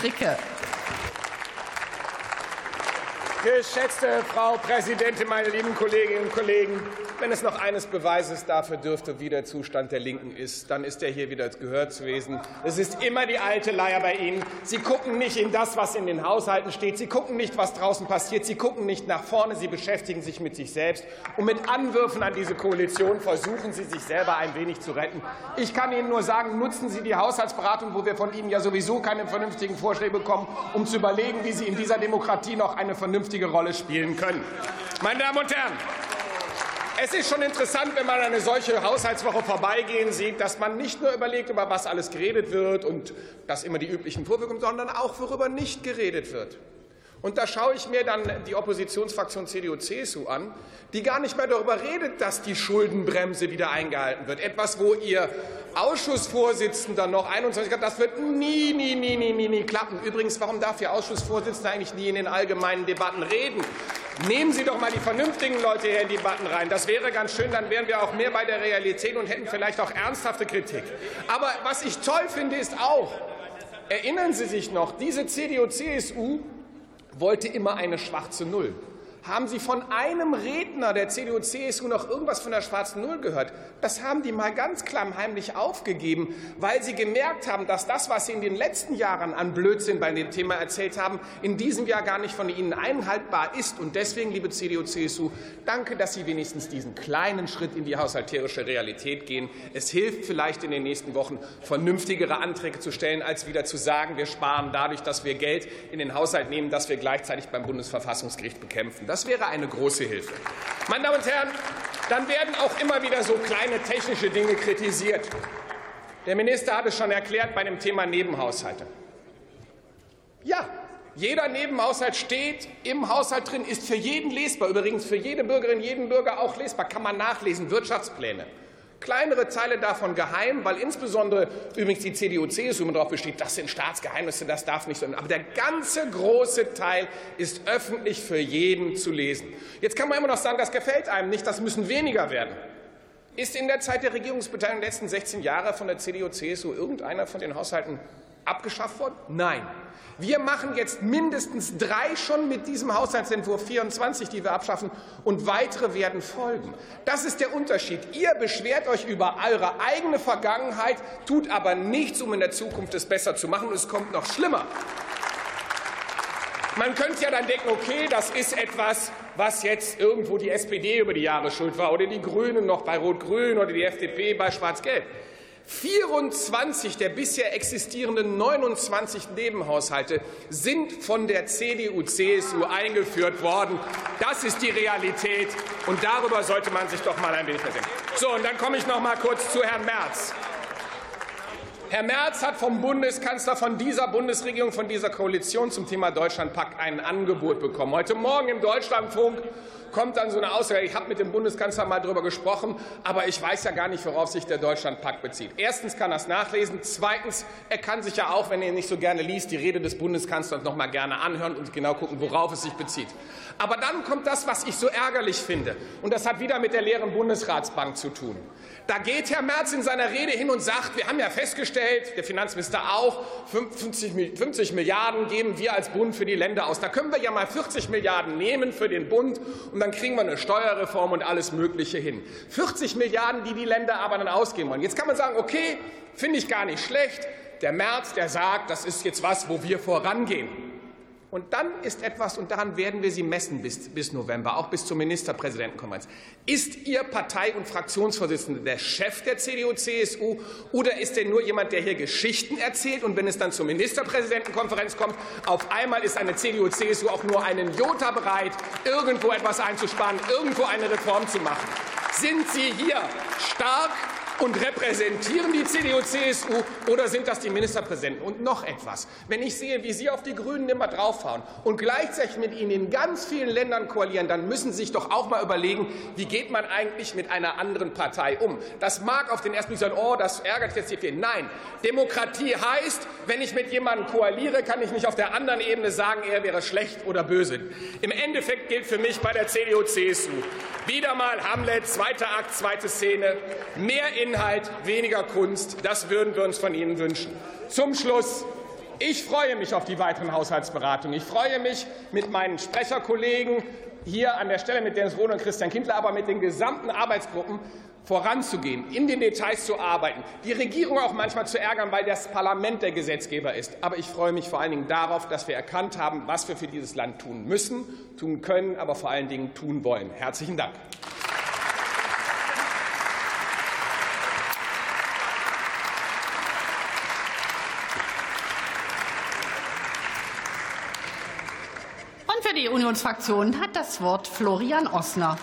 Fricke. Geschätzte Frau Präsidentin, meine lieben Kolleginnen und Kollegen! Wenn es noch eines Beweises dafür dürfte, wie der Zustand der Linken ist, dann ist er hier wieder gehört zu lesen. Es ist immer die alte Leier bei Ihnen. Sie gucken nicht in das, was in den Haushalten steht. Sie gucken nicht, was draußen passiert. Sie gucken nicht nach vorne. Sie beschäftigen sich mit sich selbst. Und mit Anwürfen an diese Koalition versuchen Sie, sich selber ein wenig zu retten. Ich kann Ihnen nur sagen, nutzen Sie die Haushaltsberatung, wo wir von Ihnen ja sowieso keine vernünftigen Vorschläge bekommen, um zu überlegen, wie Sie in dieser Demokratie noch eine vernünftige vernünftige Rolle spielen können. Meine Damen und Herren, es ist schon interessant, wenn man eine solche Haushaltswoche vorbeigehen sieht, dass man nicht nur überlegt, über was alles geredet wird und dass immer die üblichen Vorwürfe, sondern auch, worüber nicht geredet wird. Und da schaue ich mir dann die Oppositionsfraktion CDU-CSU an, die gar nicht mehr darüber redet, dass die Schuldenbremse wieder eingehalten wird. Etwas, wo Ihr Ausschussvorsitzender noch 21 hat, das wird nie, nie, nie, nie, nie, nie klappen. Übrigens, warum darf Ihr Ausschussvorsitzender eigentlich nie in den allgemeinen Debatten reden? Nehmen Sie doch mal die vernünftigen Leute hier in die Debatten rein. Das wäre ganz schön, dann wären wir auch mehr bei der Realität und hätten vielleicht auch ernsthafte Kritik. Aber was ich toll finde, ist auch, erinnern Sie sich noch, diese CDU-CSU wollte immer eine schwarze Null. Haben Sie von einem Redner der CDU-CSU noch irgendwas von der schwarzen Null gehört? Das haben die mal ganz klammheimlich aufgegeben, weil sie gemerkt haben, dass das, was sie in den letzten Jahren an Blödsinn bei dem Thema erzählt haben, in diesem Jahr gar nicht von ihnen einhaltbar ist. Und deswegen, liebe CDU-CSU, danke, dass Sie wenigstens diesen kleinen Schritt in die haushalterische Realität gehen. Es hilft vielleicht in den nächsten Wochen, vernünftigere Anträge zu stellen, als wieder zu sagen, wir sparen dadurch, dass wir Geld in den Haushalt nehmen, das wir gleichzeitig beim Bundesverfassungsgericht bekämpfen. Das wäre eine große Hilfe. Meine Damen und Herren, dann werden auch immer wieder so kleine technische Dinge kritisiert. Der Minister hat es schon erklärt bei dem Thema Nebenhaushalte. Ja, jeder Nebenhaushalt steht im Haushalt drin, ist für jeden lesbar, übrigens für jede Bürgerin, jeden Bürger auch lesbar, kann man nachlesen, Wirtschaftspläne. Kleinere Teile davon geheim, weil insbesondere übrigens die CDU-CSU immer darauf besteht, das sind Staatsgeheimnisse, das darf nicht sein. Aber der ganze große Teil ist öffentlich für jeden zu lesen. Jetzt kann man immer noch sagen, das gefällt einem nicht, das müssen weniger werden. Ist in der Zeit der Regierungsbeteiligung der letzten 16 Jahre von der CDU-CSU irgendeiner von den Haushalten abgeschafft worden? Nein. Wir machen jetzt mindestens drei schon mit diesem Haushaltsentwurf 24, die wir abschaffen, und weitere werden folgen. Das ist der Unterschied. Ihr beschwert euch über eure eigene Vergangenheit, tut aber nichts, um in der Zukunft es besser zu machen. Es kommt noch schlimmer. Man könnte ja dann denken, okay, das ist etwas, was jetzt irgendwo die SPD über die Jahre schuld war oder die Grünen noch bei Rot-Grün oder die FDP bei Schwarz-Gelb. 24 der bisher existierenden 29 Nebenhaushalte sind von der CDU-CSU eingeführt worden. Das ist die Realität, und darüber sollte man sich doch mal ein wenig versenken. So, und dann komme ich noch mal kurz zu Herrn Merz. Herr Merz hat vom Bundeskanzler von dieser Bundesregierung, von dieser Koalition zum Thema Deutschlandpakt ein Angebot bekommen. Heute Morgen im Deutschlandfunk kommt dann so eine Aussage, ich habe mit dem Bundeskanzler mal darüber gesprochen, aber ich weiß ja gar nicht, worauf sich der Deutschlandpakt bezieht. Erstens kann er es nachlesen. Zweitens, er kann sich ja auch, wenn er nicht so gerne liest, die Rede des Bundeskanzlers noch mal gerne anhören und genau gucken, worauf es sich bezieht. Aber dann kommt das, was ich so ärgerlich finde. Und das hat wieder mit der leeren Bundesratsbank zu tun. Da geht Herr Merz in seiner Rede hin und sagt, wir haben ja festgestellt, der Finanzminister auch, 50 Milliarden geben wir als Bund für die Länder aus. Da können wir ja mal 40 Milliarden nehmen für den Bund und dann kriegen wir eine Steuerreform und alles Mögliche hin. 40 Milliarden, die die Länder aber dann ausgeben wollen. Jetzt kann man sagen, okay, finde ich gar nicht schlecht. Der Merz, der sagt, das ist jetzt was, wo wir vorangehen. Und dann ist etwas, und daran werden wir Sie messen bis, bis November, auch bis zur Ministerpräsidentenkonferenz. Ist Ihr Partei- und Fraktionsvorsitzender der Chef der CDU-CSU oder ist er nur jemand, der hier Geschichten erzählt und wenn es dann zur Ministerpräsidentenkonferenz kommt, auf einmal ist eine CDU-CSU auch nur einen Jota bereit, irgendwo etwas einzusparen, irgendwo eine Reform zu machen? Sind Sie hier stark und repräsentieren die CDU-CSU oder sind das die Ministerpräsidenten? Und noch etwas. Wenn ich sehe, wie Sie auf die Grünen immer draufhauen und gleichzeitig mit ihnen in ganz vielen Ländern koalieren, dann müssen Sie sich doch auch mal überlegen, wie geht man eigentlich mit einer anderen Partei um? Das mag auf den ersten Blick sein, oh, das ärgert jetzt hier viel. Nein, Demokratie heißt, wenn ich mit jemandem koaliere, kann ich nicht auf der anderen Ebene sagen, er wäre schlecht oder böse. Im Endeffekt gilt für mich bei der CDU-CSU wieder mal Hamlet, zweiter Akt, zweite Szene, mehr in Inhalt, weniger Kunst. Das würden wir uns von Ihnen wünschen. Zum Schluss Ich freue mich auf die weiteren Haushaltsberatungen. Ich freue mich mit meinen Sprecherkollegen hier an der Stelle mit Dennis Rohn und Christian Kindler, aber mit den gesamten Arbeitsgruppen voranzugehen, in den Details zu arbeiten, die Regierung auch manchmal zu ärgern, weil das Parlament der Gesetzgeber ist. Aber ich freue mich vor allen Dingen darauf, dass wir erkannt haben, was wir für dieses Land tun müssen, tun können, aber vor allen Dingen tun wollen. Herzlichen Dank. Für die Unionsfraktion hat das Wort Florian Ossner.